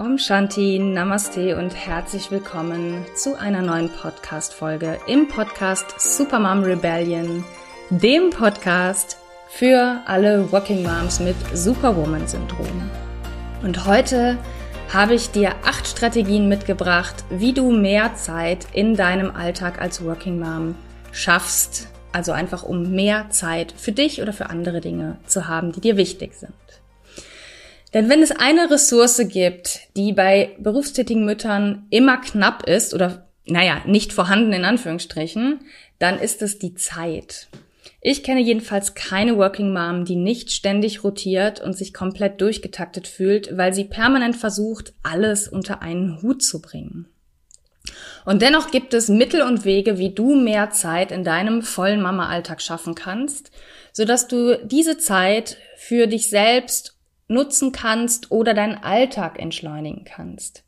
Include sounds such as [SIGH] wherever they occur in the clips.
Om Shanti, Namaste und herzlich willkommen zu einer neuen Podcast-Folge im Podcast Supermom Rebellion, dem Podcast für alle Working Moms mit Superwoman-Syndrom. Und heute habe ich dir acht Strategien mitgebracht, wie du mehr Zeit in deinem Alltag als Working Mom schaffst. Also einfach um mehr Zeit für dich oder für andere Dinge zu haben, die dir wichtig sind. Denn wenn es eine Ressource gibt, die bei berufstätigen Müttern immer knapp ist oder, naja, nicht vorhanden in Anführungsstrichen, dann ist es die Zeit. Ich kenne jedenfalls keine Working Mom, die nicht ständig rotiert und sich komplett durchgetaktet fühlt, weil sie permanent versucht, alles unter einen Hut zu bringen. Und dennoch gibt es Mittel und Wege, wie du mehr Zeit in deinem vollen Mama-Alltag schaffen kannst, sodass du diese Zeit für dich selbst nutzen kannst oder deinen Alltag entschleunigen kannst.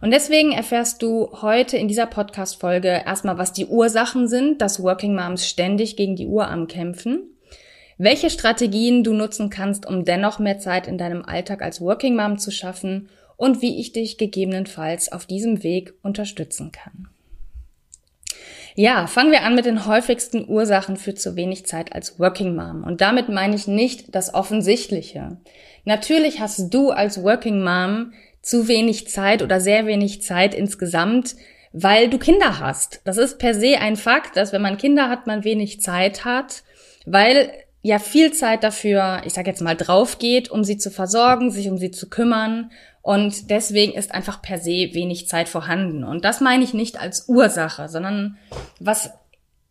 Und deswegen erfährst du heute in dieser Podcast-Folge erstmal, was die Ursachen sind, dass Working Moms ständig gegen die Uhr am Kämpfen, welche Strategien du nutzen kannst, um dennoch mehr Zeit in deinem Alltag als Working Mom zu schaffen und wie ich dich gegebenenfalls auf diesem Weg unterstützen kann. Ja, fangen wir an mit den häufigsten Ursachen für zu wenig Zeit als Working Mom. Und damit meine ich nicht das Offensichtliche. Natürlich hast du als Working Mom zu wenig Zeit oder sehr wenig Zeit insgesamt, weil du Kinder hast. Das ist per se ein Fakt, dass wenn man Kinder hat, man wenig Zeit hat, weil ja viel Zeit dafür, ich sage jetzt mal, drauf geht, um sie zu versorgen, sich um sie zu kümmern und deswegen ist einfach per se wenig Zeit vorhanden. Und das meine ich nicht als Ursache, sondern was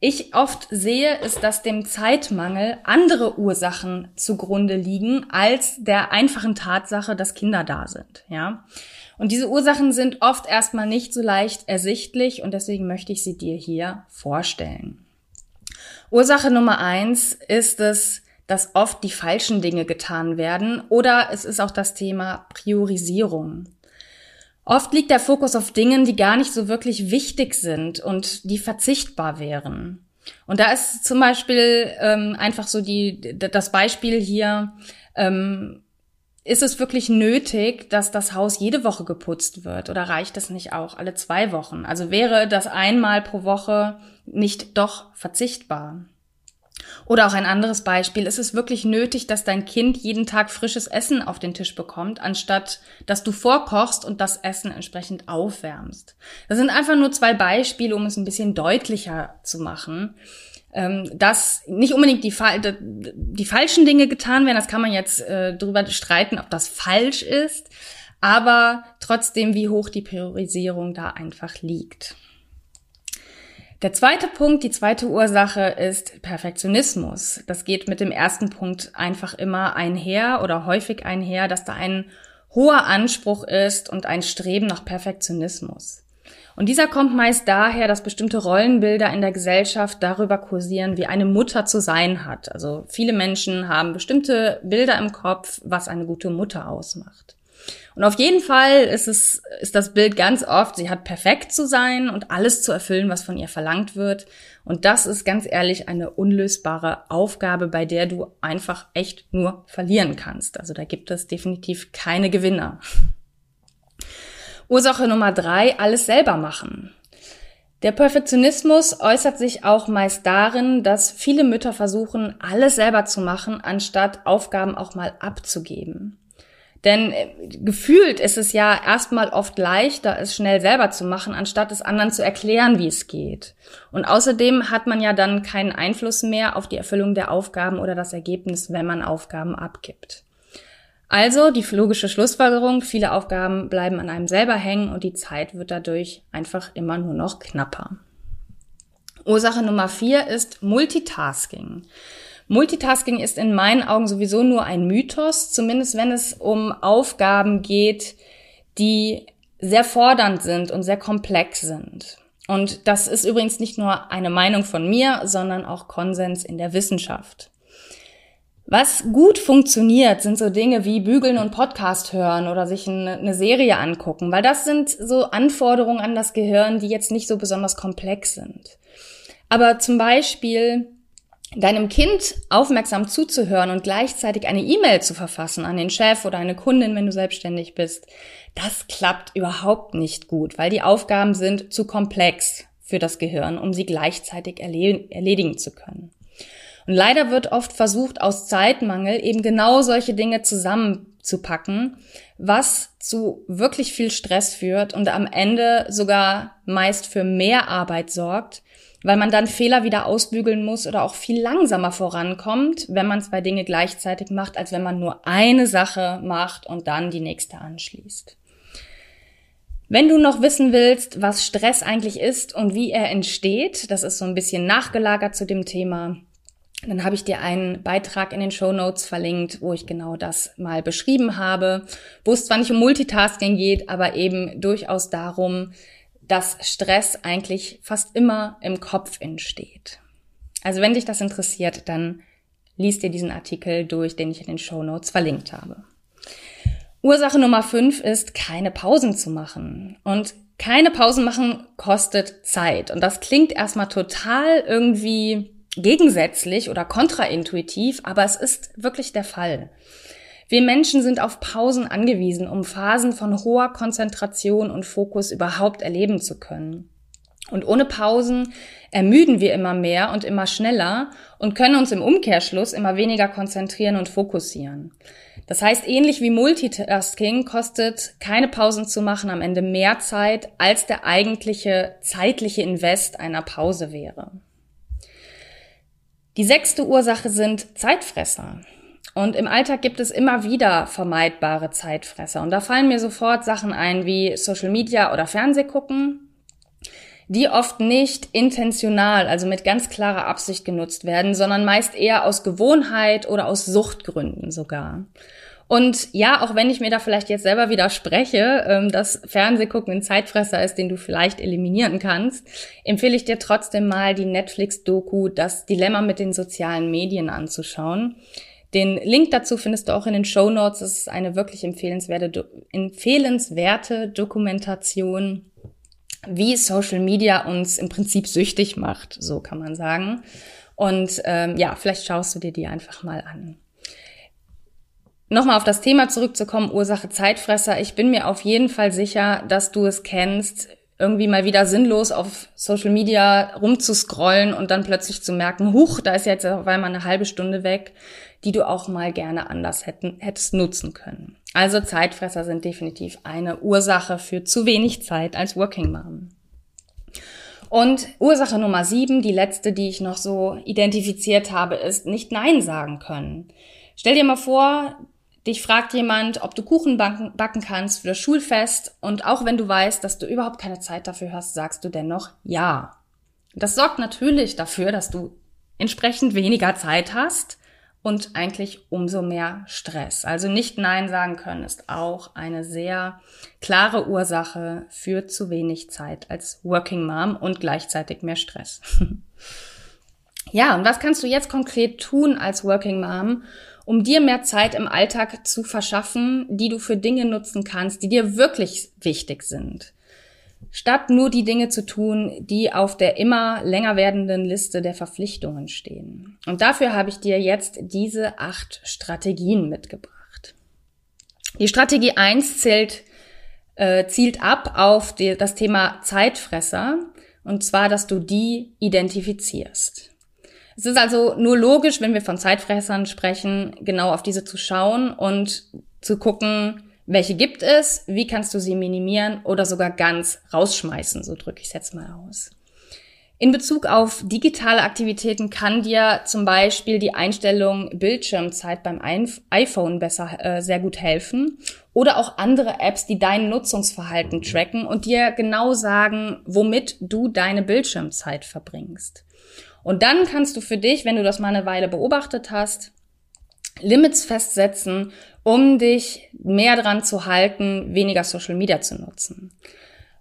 ich oft sehe, ist, dass dem Zeitmangel andere Ursachen zugrunde liegen als der einfachen Tatsache, dass Kinder da sind, ja. Und diese Ursachen sind oft erstmal nicht so leicht ersichtlich und deswegen möchte ich sie dir hier vorstellen. Ursache Nummer eins ist es, dass oft die falschen Dinge getan werden oder es ist auch das Thema Priorisierung. Oft liegt der Fokus auf Dingen, die gar nicht so wirklich wichtig sind und die verzichtbar wären. Und da ist zum Beispiel ähm, einfach so die, das Beispiel hier, ähm, ist es wirklich nötig, dass das Haus jede Woche geputzt wird oder reicht es nicht auch alle zwei Wochen? Also wäre das einmal pro Woche nicht doch verzichtbar? Oder auch ein anderes Beispiel. Ist es wirklich nötig, dass dein Kind jeden Tag frisches Essen auf den Tisch bekommt, anstatt dass du vorkochst und das Essen entsprechend aufwärmst? Das sind einfach nur zwei Beispiele, um es ein bisschen deutlicher zu machen ähm, dass nicht unbedingt die, die, falschen Dinge getan werden. Das kann man jetzt äh, darüber streiten, ob das falsch ist, aber trotzdem, wie hoch die Priorisierung da einfach liegt. Der zweite Punkt, die zweite Ursache ist Perfektionismus. Das geht mit dem ersten Punkt einfach immer einher oder häufig einher, dass da ein hoher Anspruch ist und ein Streben nach Perfektionismus. Und dieser kommt meist daher, dass bestimmte Rollenbilder in der Gesellschaft darüber kursieren, wie eine Mutter zu sein hat. Also viele Menschen haben bestimmte Bilder im Kopf, was eine gute Mutter ausmacht. Und auf jeden Fall ist es, ist das Bild ganz oft, sie hat perfekt zu sein und alles zu erfüllen, was von ihr verlangt wird. Und das ist ganz ehrlich eine unlösbare Aufgabe, bei der du einfach echt nur verlieren kannst. Also da gibt es definitiv keine Gewinner. Ursache Nummer drei, alles selber machen. Der Perfektionismus äußert sich auch meist darin, dass viele Mütter versuchen, alles selber zu machen, anstatt Aufgaben auch mal abzugeben. Denn äh, gefühlt ist es ja erstmal oft leichter, es schnell selber zu machen, anstatt es anderen zu erklären, wie es geht. Und außerdem hat man ja dann keinen Einfluss mehr auf die Erfüllung der Aufgaben oder das Ergebnis, wenn man Aufgaben abgibt. Also die logische Schlussfolgerung, viele Aufgaben bleiben an einem selber hängen und die Zeit wird dadurch einfach immer nur noch knapper. Ursache Nummer vier ist Multitasking. Multitasking ist in meinen Augen sowieso nur ein Mythos, zumindest wenn es um Aufgaben geht, die sehr fordernd sind und sehr komplex sind. Und das ist übrigens nicht nur eine Meinung von mir, sondern auch Konsens in der Wissenschaft. Was gut funktioniert, sind so Dinge wie bügeln und Podcast hören oder sich eine Serie angucken, weil das sind so Anforderungen an das Gehirn, die jetzt nicht so besonders komplex sind. Aber zum Beispiel deinem Kind aufmerksam zuzuhören und gleichzeitig eine E-Mail zu verfassen an den Chef oder eine Kundin, wenn du selbstständig bist, das klappt überhaupt nicht gut, weil die Aufgaben sind zu komplex für das Gehirn, um sie gleichzeitig erledigen zu können. Und leider wird oft versucht, aus Zeitmangel eben genau solche Dinge zusammenzupacken, was zu wirklich viel Stress führt und am Ende sogar meist für mehr Arbeit sorgt, weil man dann Fehler wieder ausbügeln muss oder auch viel langsamer vorankommt, wenn man zwei Dinge gleichzeitig macht, als wenn man nur eine Sache macht und dann die nächste anschließt. Wenn du noch wissen willst, was Stress eigentlich ist und wie er entsteht, das ist so ein bisschen nachgelagert zu dem Thema, dann habe ich dir einen Beitrag in den Show Notes verlinkt, wo ich genau das mal beschrieben habe, wo es zwar nicht um Multitasking geht, aber eben durchaus darum, dass Stress eigentlich fast immer im Kopf entsteht. Also wenn dich das interessiert, dann liest dir diesen Artikel durch, den ich in den Show Notes verlinkt habe. Ursache Nummer fünf ist, keine Pausen zu machen. Und keine Pausen machen kostet Zeit. Und das klingt erstmal total irgendwie gegensätzlich oder kontraintuitiv, aber es ist wirklich der Fall. Wir Menschen sind auf Pausen angewiesen, um Phasen von hoher Konzentration und Fokus überhaupt erleben zu können. Und ohne Pausen ermüden wir immer mehr und immer schneller und können uns im Umkehrschluss immer weniger konzentrieren und fokussieren. Das heißt, ähnlich wie Multitasking kostet keine Pausen zu machen am Ende mehr Zeit, als der eigentliche zeitliche Invest einer Pause wäre. Die sechste Ursache sind Zeitfresser. Und im Alltag gibt es immer wieder vermeidbare Zeitfresser. Und da fallen mir sofort Sachen ein wie Social Media oder Fernsehgucken, die oft nicht intentional, also mit ganz klarer Absicht genutzt werden, sondern meist eher aus Gewohnheit oder aus Suchtgründen sogar. Und ja, auch wenn ich mir da vielleicht jetzt selber widerspreche, ähm, dass Fernsehgucken ein Zeitfresser ist, den du vielleicht eliminieren kannst, empfehle ich dir trotzdem mal die Netflix-Doku Das Dilemma mit den sozialen Medien anzuschauen. Den Link dazu findest du auch in den Show Notes. Es ist eine wirklich empfehlenswerte, empfehlenswerte Dokumentation, wie Social Media uns im Prinzip süchtig macht, so kann man sagen. Und ähm, ja, vielleicht schaust du dir die einfach mal an. Nochmal auf das Thema zurückzukommen, Ursache Zeitfresser. Ich bin mir auf jeden Fall sicher, dass du es kennst, irgendwie mal wieder sinnlos auf Social Media rumzuscrollen und dann plötzlich zu merken, huch, da ist jetzt auf einmal eine halbe Stunde weg, die du auch mal gerne anders hätten, hättest nutzen können. Also Zeitfresser sind definitiv eine Ursache für zu wenig Zeit als Working Mom. Und Ursache Nummer sieben, die letzte, die ich noch so identifiziert habe, ist nicht Nein sagen können. Stell dir mal vor, Dich fragt jemand, ob du Kuchen backen, kannst für das Schulfest und auch wenn du weißt, dass du überhaupt keine Zeit dafür hast, sagst du dennoch ja. Das sorgt natürlich dafür, dass du entsprechend weniger Zeit hast und eigentlich umso mehr Stress. Also nicht Nein sagen können ist auch eine sehr klare Ursache für zu wenig Zeit als Working Mom und gleichzeitig mehr Stress. [LAUGHS] ja, und was kannst du jetzt konkret tun als Working Mom, um dir mehr Zeit im Alltag zu verschaffen, die du für Dinge nutzen kannst, die dir wirklich wichtig sind. Statt nur die Dinge zu tun, die auf der immer länger werdenden Liste der Verpflichtungen stehen. Und dafür habe ich dir jetzt diese acht Strategien mitgebracht. Die Strategie eins zählt, äh, zielt ab auf die, das Thema Zeitfresser, und zwar, dass du die identifizierst. Es ist also nur logisch, wenn wir von Zeitfressern sprechen, genau auf diese zu schauen und zu gucken, welche gibt es, wie kannst du sie minimieren oder sogar ganz rausschmeißen, so drücke ich es jetzt mal aus. In Bezug auf digitale Aktivitäten kann dir zum Beispiel die Einstellung Bildschirmzeit beim iPhone besser äh, sehr gut helfen oder auch andere Apps, die dein Nutzungsverhalten tracken und dir genau sagen, womit du deine Bildschirmzeit verbringst. Und dann kannst du für dich, wenn du das mal eine Weile beobachtet hast, Limits festsetzen, um dich mehr dran zu halten, weniger Social Media zu nutzen.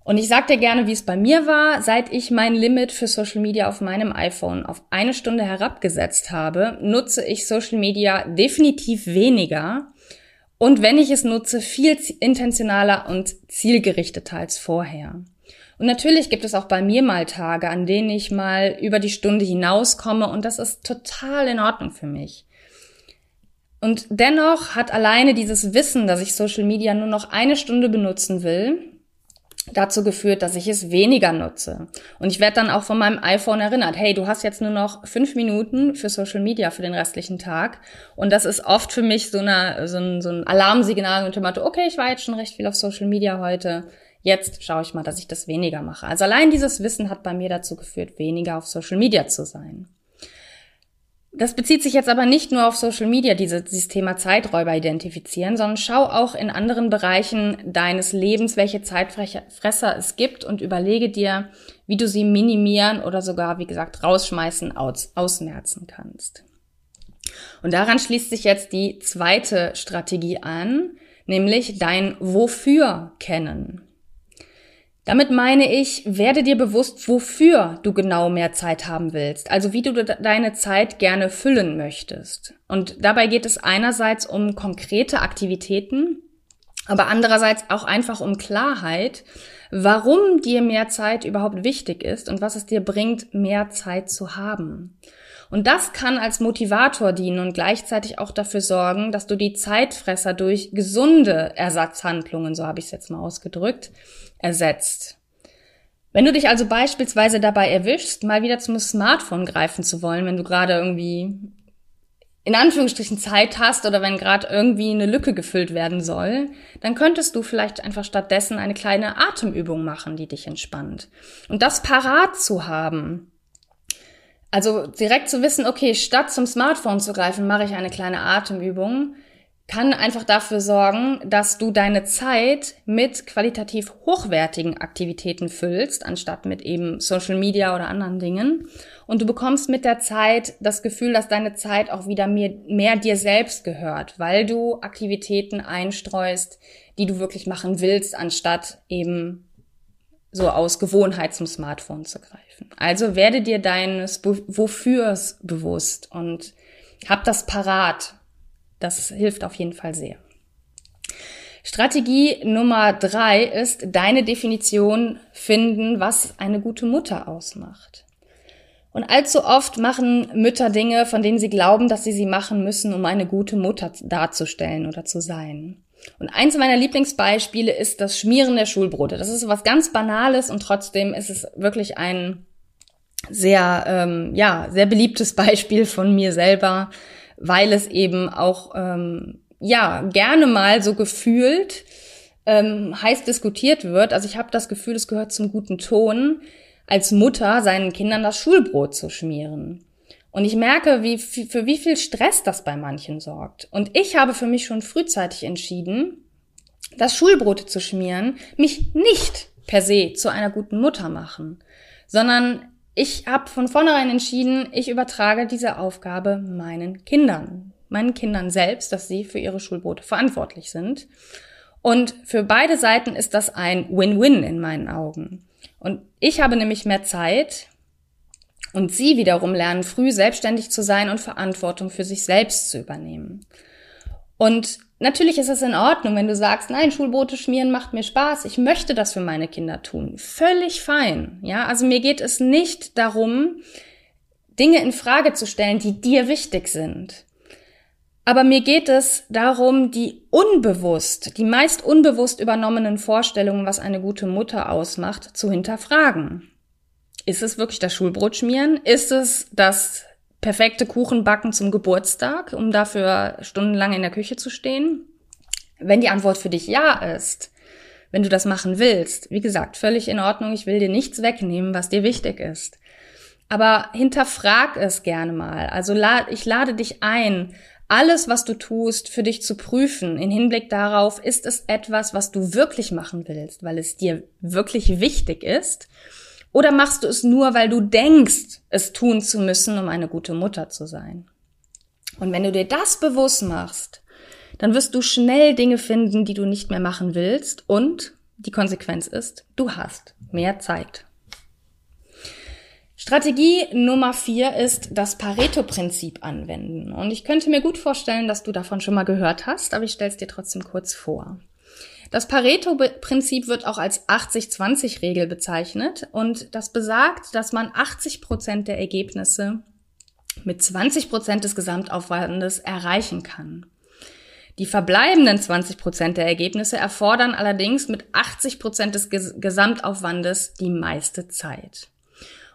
Und ich sag dir gerne, wie es bei mir war, seit ich mein Limit für Social Media auf meinem iPhone auf eine Stunde herabgesetzt habe, nutze ich Social Media definitiv weniger. Und wenn ich es nutze, viel intentionaler und zielgerichteter als vorher. Und natürlich gibt es auch bei mir mal Tage, an denen ich mal über die Stunde hinauskomme und das ist total in Ordnung für mich. Und dennoch hat alleine dieses Wissen, dass ich Social Media nur noch eine Stunde benutzen will, dazu geführt, dass ich es weniger nutze. Und ich werde dann auch von meinem iPhone erinnert, hey, du hast jetzt nur noch fünf Minuten für Social Media für den restlichen Tag. Und das ist oft für mich so, eine, so, ein, so ein Alarmsignal und Motto, okay, ich war jetzt schon recht viel auf Social Media heute. Jetzt schaue ich mal, dass ich das weniger mache. Also allein dieses Wissen hat bei mir dazu geführt, weniger auf Social Media zu sein. Das bezieht sich jetzt aber nicht nur auf Social Media, diese, dieses Thema Zeiträuber identifizieren, sondern schau auch in anderen Bereichen deines Lebens, welche Zeitfresser es gibt und überlege dir, wie du sie minimieren oder sogar, wie gesagt, rausschmeißen, aus, ausmerzen kannst. Und daran schließt sich jetzt die zweite Strategie an, nämlich dein Wofür kennen. Damit meine ich, werde dir bewusst, wofür du genau mehr Zeit haben willst, also wie du deine Zeit gerne füllen möchtest. Und dabei geht es einerseits um konkrete Aktivitäten, aber andererseits auch einfach um Klarheit, warum dir mehr Zeit überhaupt wichtig ist und was es dir bringt, mehr Zeit zu haben. Und das kann als Motivator dienen und gleichzeitig auch dafür sorgen, dass du die Zeitfresser durch gesunde Ersatzhandlungen, so habe ich es jetzt mal ausgedrückt, ersetzt. Wenn du dich also beispielsweise dabei erwischst, mal wieder zum Smartphone greifen zu wollen, wenn du gerade irgendwie in Anführungsstrichen Zeit hast oder wenn gerade irgendwie eine Lücke gefüllt werden soll, dann könntest du vielleicht einfach stattdessen eine kleine Atemübung machen, die dich entspannt. Und das parat zu haben. Also direkt zu wissen, okay, statt zum Smartphone zu greifen, mache ich eine kleine Atemübung, kann einfach dafür sorgen, dass du deine Zeit mit qualitativ hochwertigen Aktivitäten füllst, anstatt mit eben Social Media oder anderen Dingen. Und du bekommst mit der Zeit das Gefühl, dass deine Zeit auch wieder mehr, mehr dir selbst gehört, weil du Aktivitäten einstreust, die du wirklich machen willst, anstatt eben so aus Gewohnheit zum Smartphone zu greifen. Also werde dir deines Wofürs bewusst und hab das parat, das hilft auf jeden Fall sehr. Strategie Nummer drei ist deine Definition finden, was eine gute Mutter ausmacht. Und allzu oft machen Mütter Dinge, von denen sie glauben, dass sie sie machen müssen, um eine gute Mutter darzustellen oder zu sein. Und eins meiner Lieblingsbeispiele ist das Schmieren der Schulbrote. Das ist was ganz Banales und trotzdem ist es wirklich ein sehr, ähm, ja, sehr beliebtes [LAUGHS] Beispiel von mir selber, weil es eben auch ähm, ja gerne mal so gefühlt ähm, heiß diskutiert wird. Also ich habe das Gefühl, es gehört zum guten Ton, als Mutter seinen Kindern das Schulbrot zu schmieren. Und ich merke, wie, für wie viel Stress das bei manchen sorgt. Und ich habe für mich schon frühzeitig entschieden, das Schulbrot zu schmieren mich nicht per se zu einer guten Mutter machen, sondern ich habe von vornherein entschieden, ich übertrage diese Aufgabe meinen Kindern, meinen Kindern selbst, dass sie für ihre Schulbrote verantwortlich sind. Und für beide Seiten ist das ein Win-Win in meinen Augen. Und ich habe nämlich mehr Zeit und sie wiederum lernen früh selbstständig zu sein und Verantwortung für sich selbst zu übernehmen. Und Natürlich ist es in Ordnung, wenn du sagst, nein, Schulbrote schmieren macht mir Spaß. Ich möchte das für meine Kinder tun. Völlig fein. Ja, also mir geht es nicht darum, Dinge in Frage zu stellen, die dir wichtig sind. Aber mir geht es darum, die unbewusst, die meist unbewusst übernommenen Vorstellungen, was eine gute Mutter ausmacht, zu hinterfragen. Ist es wirklich das Schulbrot schmieren? Ist es das perfekte Kuchen backen zum Geburtstag, um dafür stundenlang in der Küche zu stehen? Wenn die Antwort für dich ja ist, wenn du das machen willst, wie gesagt, völlig in Ordnung, ich will dir nichts wegnehmen, was dir wichtig ist. Aber hinterfrag es gerne mal. Also ich lade dich ein, alles, was du tust, für dich zu prüfen, in Hinblick darauf, ist es etwas, was du wirklich machen willst, weil es dir wirklich wichtig ist oder machst du es nur, weil du denkst, es tun zu müssen, um eine gute Mutter zu sein? Und wenn du dir das bewusst machst, dann wirst du schnell Dinge finden, die du nicht mehr machen willst und die Konsequenz ist, du hast mehr Zeit. Strategie Nummer vier ist das Pareto-Prinzip anwenden. Und ich könnte mir gut vorstellen, dass du davon schon mal gehört hast, aber ich stelle es dir trotzdem kurz vor. Das Pareto-Prinzip wird auch als 80-20-Regel bezeichnet und das besagt, dass man 80 Prozent der Ergebnisse mit 20 Prozent des Gesamtaufwandes erreichen kann. Die verbleibenden 20 Prozent der Ergebnisse erfordern allerdings mit 80 Prozent des Gesamtaufwandes die meiste Zeit.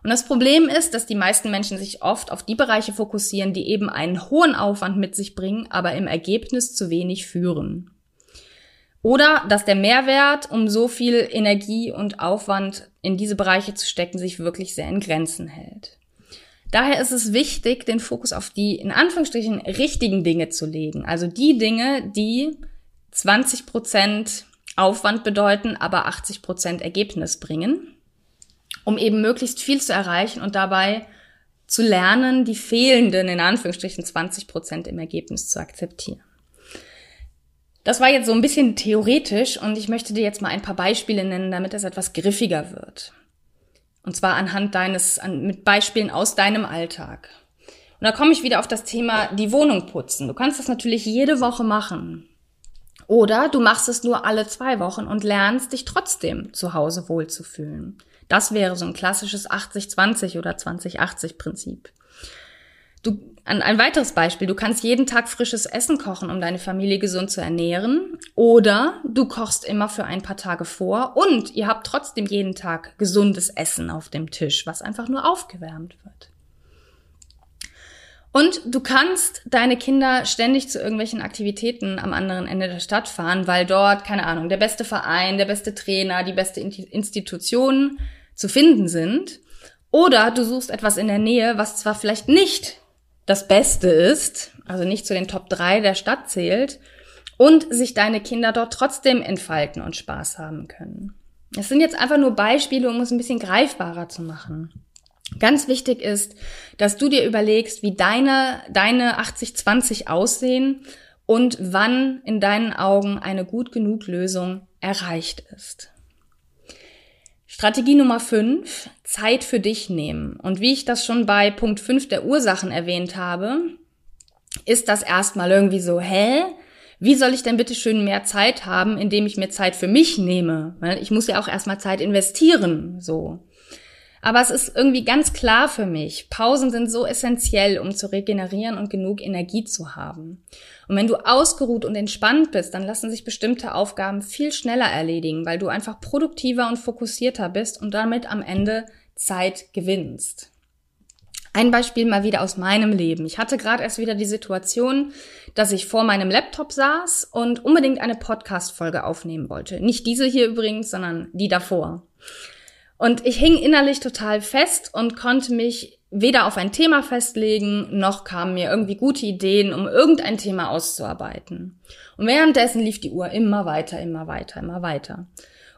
Und das Problem ist, dass die meisten Menschen sich oft auf die Bereiche fokussieren, die eben einen hohen Aufwand mit sich bringen, aber im Ergebnis zu wenig führen. Oder dass der Mehrwert, um so viel Energie und Aufwand in diese Bereiche zu stecken, sich wirklich sehr in Grenzen hält. Daher ist es wichtig, den Fokus auf die in Anführungsstrichen richtigen Dinge zu legen. Also die Dinge, die 20 Prozent Aufwand bedeuten, aber 80 Prozent Ergebnis bringen, um eben möglichst viel zu erreichen und dabei zu lernen, die fehlenden in Anführungsstrichen 20 Prozent im Ergebnis zu akzeptieren. Das war jetzt so ein bisschen theoretisch und ich möchte dir jetzt mal ein paar Beispiele nennen, damit es etwas griffiger wird. Und zwar anhand deines, an, mit Beispielen aus deinem Alltag. Und da komme ich wieder auf das Thema die Wohnung putzen. Du kannst das natürlich jede Woche machen. Oder du machst es nur alle zwei Wochen und lernst dich trotzdem zu Hause wohlzufühlen. Das wäre so ein klassisches 80-20 oder 20-80-Prinzip. Du, ein, ein weiteres Beispiel, du kannst jeden Tag frisches Essen kochen, um deine Familie gesund zu ernähren. Oder du kochst immer für ein paar Tage vor und ihr habt trotzdem jeden Tag gesundes Essen auf dem Tisch, was einfach nur aufgewärmt wird. Und du kannst deine Kinder ständig zu irgendwelchen Aktivitäten am anderen Ende der Stadt fahren, weil dort, keine Ahnung, der beste Verein, der beste Trainer, die beste Institution zu finden sind. Oder du suchst etwas in der Nähe, was zwar vielleicht nicht das Beste ist, also nicht zu den Top 3 der Stadt zählt, und sich deine Kinder dort trotzdem entfalten und Spaß haben können. Es sind jetzt einfach nur Beispiele, um es ein bisschen greifbarer zu machen. Ganz wichtig ist, dass du dir überlegst, wie deine, deine 80-20 aussehen und wann in deinen Augen eine gut genug Lösung erreicht ist. Strategie Nummer 5, Zeit für dich nehmen. Und wie ich das schon bei Punkt 5 der Ursachen erwähnt habe, ist das erstmal irgendwie so, hä? Wie soll ich denn bitte schön mehr Zeit haben, indem ich mir Zeit für mich nehme? Weil ich muss ja auch erstmal Zeit investieren, so. Aber es ist irgendwie ganz klar für mich, Pausen sind so essentiell, um zu regenerieren und genug Energie zu haben. Und wenn du ausgeruht und entspannt bist, dann lassen sich bestimmte Aufgaben viel schneller erledigen, weil du einfach produktiver und fokussierter bist und damit am Ende Zeit gewinnst. Ein Beispiel mal wieder aus meinem Leben. Ich hatte gerade erst wieder die Situation, dass ich vor meinem Laptop saß und unbedingt eine Podcast-Folge aufnehmen wollte. Nicht diese hier übrigens, sondern die davor. Und ich hing innerlich total fest und konnte mich weder auf ein Thema festlegen, noch kamen mir irgendwie gute Ideen, um irgendein Thema auszuarbeiten. Und währenddessen lief die Uhr immer weiter, immer weiter, immer weiter.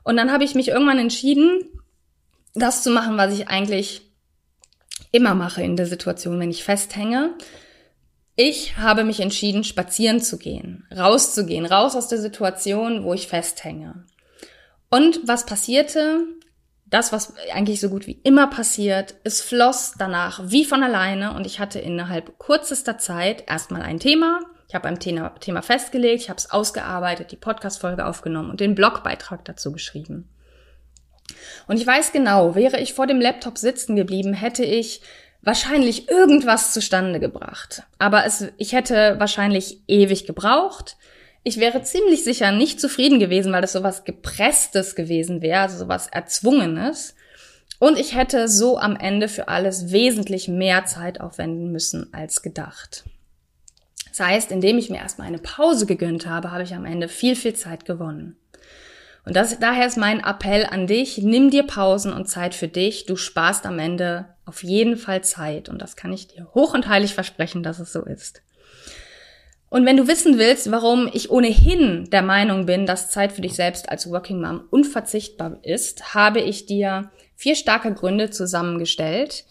Und dann habe ich mich irgendwann entschieden, das zu machen, was ich eigentlich immer mache in der Situation, wenn ich festhänge. Ich habe mich entschieden, spazieren zu gehen, rauszugehen, raus aus der Situation, wo ich festhänge. Und was passierte? Das, was eigentlich so gut wie immer passiert, es floss danach wie von alleine und ich hatte innerhalb kürzester Zeit erstmal ein Thema. Ich habe ein Thema, festgelegt, ich habe es ausgearbeitet, die Podcast-Folge aufgenommen und den Blogbeitrag dazu geschrieben. Und ich weiß genau, wäre ich vor dem Laptop sitzen geblieben, hätte ich wahrscheinlich irgendwas zustande gebracht. Aber es, ich hätte wahrscheinlich ewig gebraucht ich wäre ziemlich sicher nicht zufrieden gewesen, weil das sowas gepresstes gewesen wäre, also sowas erzwungenes. Und ich hätte so am Ende für alles wesentlich mehr Zeit aufwenden müssen als gedacht. Das heißt, indem ich mir erstmal eine Pause gegönnt habe, habe ich am Ende viel, viel Zeit gewonnen. Und das, daher ist mein Appell an dich, nimm dir Pausen und Zeit für dich. Du sparst am Ende auf jeden Fall Zeit. Und das kann ich dir hoch und heilig versprechen, dass es so ist. Und wenn du wissen willst, warum ich ohnehin der Meinung bin, dass Zeit für dich selbst als Working Mom unverzichtbar ist, habe ich dir vier starke Gründe zusammengestellt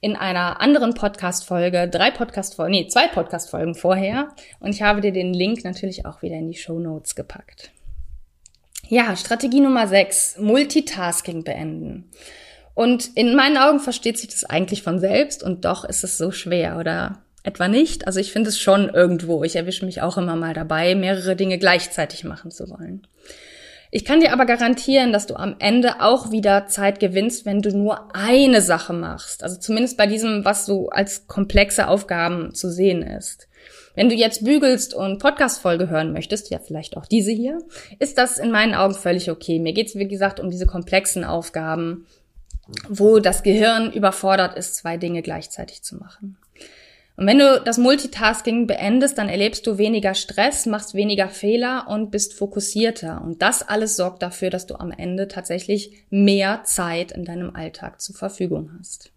in einer anderen Podcast-Folge, drei Podcast-Folgen, nee, zwei Podcast-Folgen vorher. Und ich habe dir den Link natürlich auch wieder in die Show Notes gepackt. Ja, Strategie Nummer sechs, Multitasking beenden. Und in meinen Augen versteht sich das eigentlich von selbst und doch ist es so schwer, oder? Etwa nicht. Also ich finde es schon irgendwo. Ich erwische mich auch immer mal dabei, mehrere Dinge gleichzeitig machen zu wollen. Ich kann dir aber garantieren, dass du am Ende auch wieder Zeit gewinnst, wenn du nur eine Sache machst. Also zumindest bei diesem, was so als komplexe Aufgaben zu sehen ist. Wenn du jetzt bügelst und Podcast-Folge hören möchtest, ja vielleicht auch diese hier, ist das in meinen Augen völlig okay. Mir geht's wie gesagt, um diese komplexen Aufgaben, wo das Gehirn überfordert ist, zwei Dinge gleichzeitig zu machen. Und wenn du das Multitasking beendest, dann erlebst du weniger Stress, machst weniger Fehler und bist fokussierter. Und das alles sorgt dafür, dass du am Ende tatsächlich mehr Zeit in deinem Alltag zur Verfügung hast.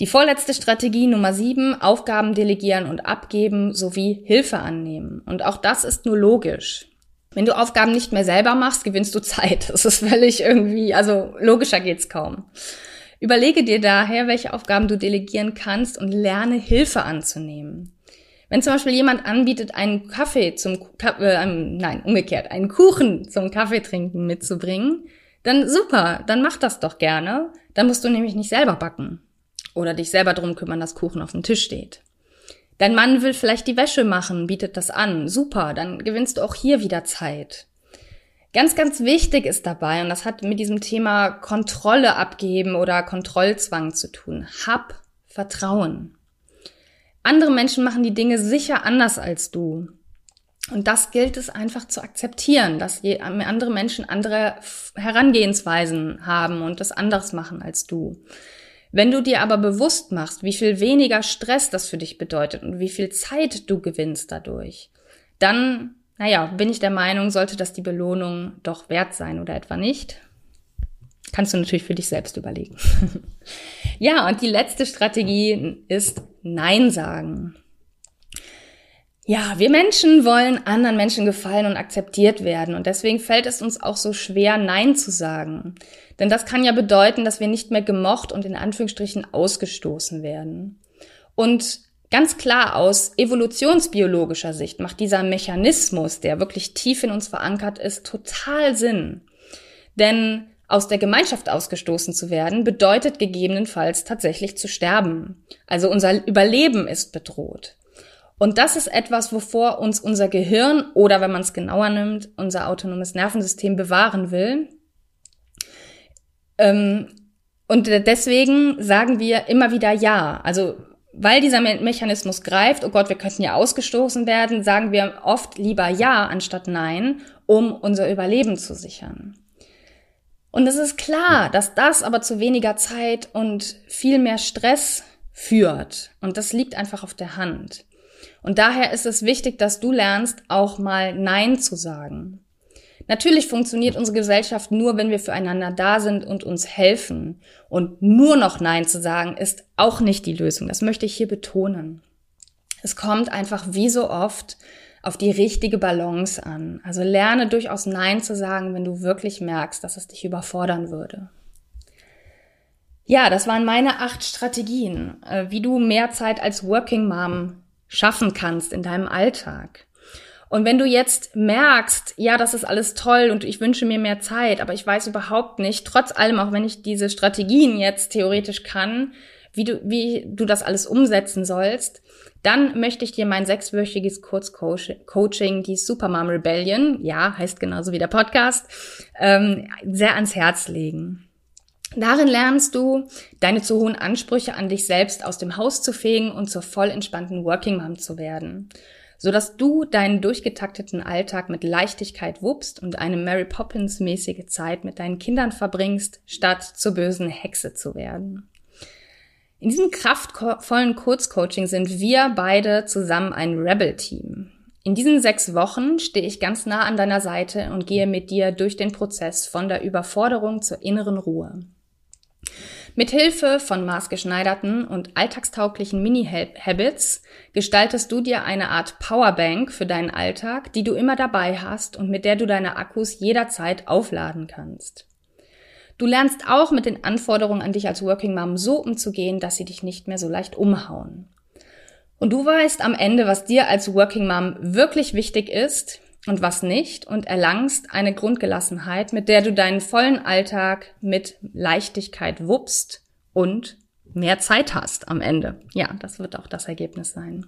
Die vorletzte Strategie Nummer sieben, Aufgaben delegieren und abgeben sowie Hilfe annehmen. Und auch das ist nur logisch. Wenn du Aufgaben nicht mehr selber machst, gewinnst du Zeit. [LAUGHS] Das ist völlig irgendwie, also logischer geht's kaum. Überlege dir daher, welche Aufgaben du delegieren kannst und lerne Hilfe anzunehmen. Wenn zum Beispiel jemand anbietet, einen Kaffee zum, äh, nein, umgekehrt, einen Kuchen zum Kaffee trinken mitzubringen, dann super, dann mach das doch gerne. Dann musst du nämlich nicht selber backen. Oder dich selber drum kümmern, dass Kuchen auf dem Tisch steht. Dein Mann will vielleicht die Wäsche machen, bietet das an. Super, dann gewinnst du auch hier wieder Zeit. Ganz, ganz wichtig ist dabei, und das hat mit diesem Thema Kontrolle abgeben oder Kontrollzwang zu tun. Hab Vertrauen. Andere Menschen machen die Dinge sicher anders als du. Und das gilt es einfach zu akzeptieren, dass andere Menschen andere Herangehensweisen haben und das anders machen als du. Wenn du dir aber bewusst machst, wie viel weniger Stress das für dich bedeutet und wie viel Zeit du gewinnst dadurch, dann naja, bin ich der Meinung, sollte das die Belohnung doch wert sein oder etwa nicht? Kannst du natürlich für dich selbst überlegen. [LAUGHS] ja, und die letzte Strategie ist Nein sagen. Ja, wir Menschen wollen anderen Menschen gefallen und akzeptiert werden und deswegen fällt es uns auch so schwer, Nein zu sagen. Denn das kann ja bedeuten, dass wir nicht mehr gemocht und in Anführungsstrichen ausgestoßen werden. Und Ganz klar aus evolutionsbiologischer Sicht macht dieser Mechanismus, der wirklich tief in uns verankert ist, total Sinn. Denn aus der Gemeinschaft ausgestoßen zu werden, bedeutet gegebenenfalls tatsächlich zu sterben. Also unser Überleben ist bedroht. Und das ist etwas, wovor uns unser Gehirn oder wenn man es genauer nimmt, unser autonomes Nervensystem bewahren will. Ähm, und deswegen sagen wir immer wieder Ja. Also weil dieser Me Mechanismus greift, oh Gott, wir könnten ja ausgestoßen werden, sagen wir oft lieber Ja anstatt Nein, um unser Überleben zu sichern. Und es ist klar, dass das aber zu weniger Zeit und viel mehr Stress führt. Und das liegt einfach auf der Hand. Und daher ist es wichtig, dass du lernst, auch mal Nein zu sagen. Natürlich funktioniert unsere Gesellschaft nur, wenn wir füreinander da sind und uns helfen. Und nur noch Nein zu sagen, ist auch nicht die Lösung. Das möchte ich hier betonen. Es kommt einfach wie so oft auf die richtige Balance an. Also lerne durchaus Nein zu sagen, wenn du wirklich merkst, dass es dich überfordern würde. Ja, das waren meine acht Strategien, äh, wie du mehr Zeit als Working Mom schaffen kannst in deinem Alltag. Und wenn du jetzt merkst, ja, das ist alles toll und ich wünsche mir mehr Zeit, aber ich weiß überhaupt nicht, trotz allem, auch wenn ich diese Strategien jetzt theoretisch kann, wie du, wie du das alles umsetzen sollst, dann möchte ich dir mein sechswöchiges Kurzcoaching, die Supermom Rebellion, ja, heißt genauso wie der Podcast, ähm, sehr ans Herz legen. Darin lernst du, deine zu hohen Ansprüche an dich selbst aus dem Haus zu fegen und zur voll entspannten Working Mom zu werden sodass du deinen durchgetakteten Alltag mit Leichtigkeit wuppst und eine Mary Poppins mäßige Zeit mit deinen Kindern verbringst, statt zur bösen Hexe zu werden. In diesem kraftvollen Kurzcoaching sind wir beide zusammen ein Rebel-Team. In diesen sechs Wochen stehe ich ganz nah an deiner Seite und gehe mit dir durch den Prozess von der Überforderung zur inneren Ruhe. Mithilfe von maßgeschneiderten und alltagstauglichen Mini-Habits gestaltest du dir eine Art Powerbank für deinen Alltag, die du immer dabei hast und mit der du deine Akkus jederzeit aufladen kannst. Du lernst auch mit den Anforderungen an dich als Working Mom so umzugehen, dass sie dich nicht mehr so leicht umhauen. Und du weißt am Ende, was dir als Working Mom wirklich wichtig ist und was nicht und erlangst eine Grundgelassenheit, mit der du deinen vollen Alltag mit Leichtigkeit wuppst und mehr Zeit hast am Ende. Ja, das wird auch das Ergebnis sein.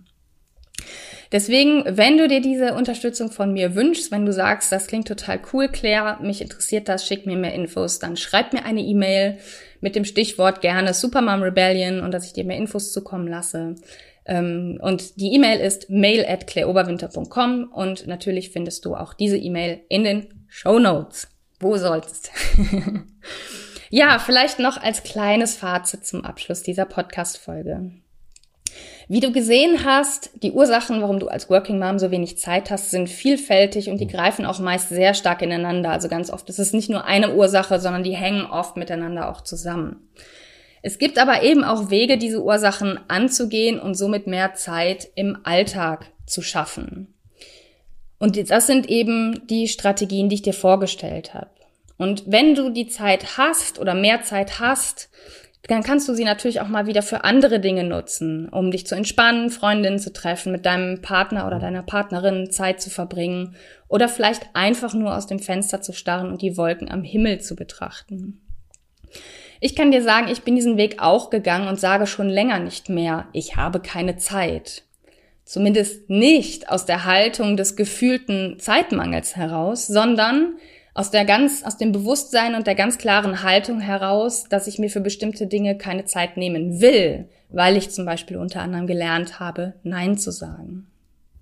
Deswegen, wenn du dir diese Unterstützung von mir wünschst, wenn du sagst, das klingt total cool, Claire, mich interessiert das, schick mir mehr Infos, dann schreib mir eine E-Mail mit dem Stichwort gerne Supermom Rebellion und dass ich dir mehr Infos zukommen lasse. Ähm, und die E-Mail ist mail at claireoberwinter.com und natürlich findest du auch diese E-Mail in den Show Notes. Wo sollst? [LAUGHS] ja, vielleicht noch als kleines Fazit zum Abschluss dieser Podcast-Folge. Wie du gesehen hast, die Ursachen, warum du als Working Mom so wenig Zeit hast, sind vielfältig und die greifen auch meist sehr stark ineinander. Also ganz oft ist es nicht nur eine Ursache, sondern die hängen oft miteinander auch zusammen. Es gibt aber eben auch Wege, diese Ursachen anzugehen und somit mehr Zeit im Alltag zu schaffen. Und das sind eben die Strategien, die ich dir vorgestellt habe. Und wenn du die Zeit hast oder mehr Zeit hast, dann kannst du sie natürlich auch mal wieder für andere Dinge nutzen, um dich zu entspannen, Freundinnen zu treffen, mit deinem Partner oder deiner Partnerin Zeit zu verbringen oder vielleicht einfach nur aus dem Fenster zu starren und die Wolken am Himmel zu betrachten. Ich kann dir sagen, ich bin diesen Weg auch gegangen und sage schon länger nicht mehr, ich habe keine Zeit. Zumindest nicht aus der Haltung des gefühlten Zeitmangels heraus, sondern aus der ganz, aus dem Bewusstsein und der ganz klaren Haltung heraus, dass ich mir für bestimmte Dinge keine Zeit nehmen will, weil ich zum Beispiel unter anderem gelernt habe, Nein zu sagen.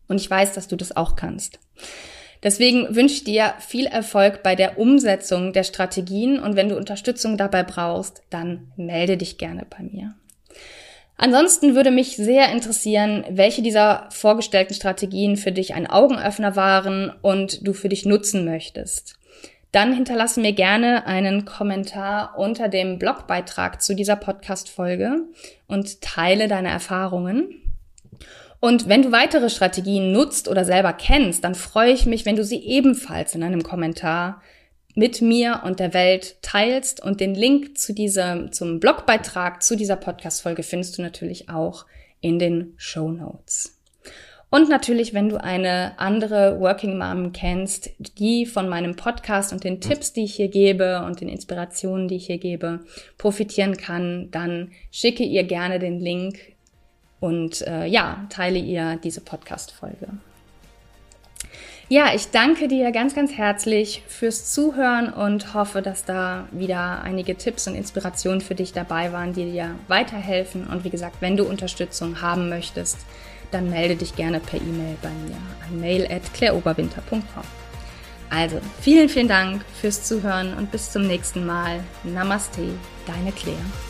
Und ich weiß, dass du das auch kannst. Deswegen wünsche ich dir viel Erfolg bei der Umsetzung der Strategien und wenn du Unterstützung dabei brauchst, dann melde dich gerne bei mir. Ansonsten würde mich sehr interessieren, welche dieser vorgestellten Strategien für dich ein Augenöffner waren und du für dich nutzen möchtest. Dann hinterlasse mir gerne einen Kommentar unter dem Blogbeitrag zu dieser Podcast-Folge und teile deine Erfahrungen. Und wenn du weitere Strategien nutzt oder selber kennst, dann freue ich mich, wenn du sie ebenfalls in einem Kommentar mit mir und der Welt teilst. Und den Link zu diesem, zum Blogbeitrag zu dieser Podcast-Folge findest du natürlich auch in den Show Notes. Und natürlich, wenn du eine andere Working Mom kennst, die von meinem Podcast und den Tipps, die ich hier gebe und den Inspirationen, die ich hier gebe, profitieren kann, dann schicke ihr gerne den Link und äh, ja, teile ihr diese Podcast-Folge. Ja, ich danke dir ganz, ganz herzlich fürs Zuhören und hoffe, dass da wieder einige Tipps und Inspirationen für dich dabei waren, die dir weiterhelfen. Und wie gesagt, wenn du Unterstützung haben möchtest, dann melde dich gerne per E-Mail bei mir an mail at claireoberwinter.com. Also, vielen, vielen Dank fürs Zuhören und bis zum nächsten Mal. Namaste, deine Claire.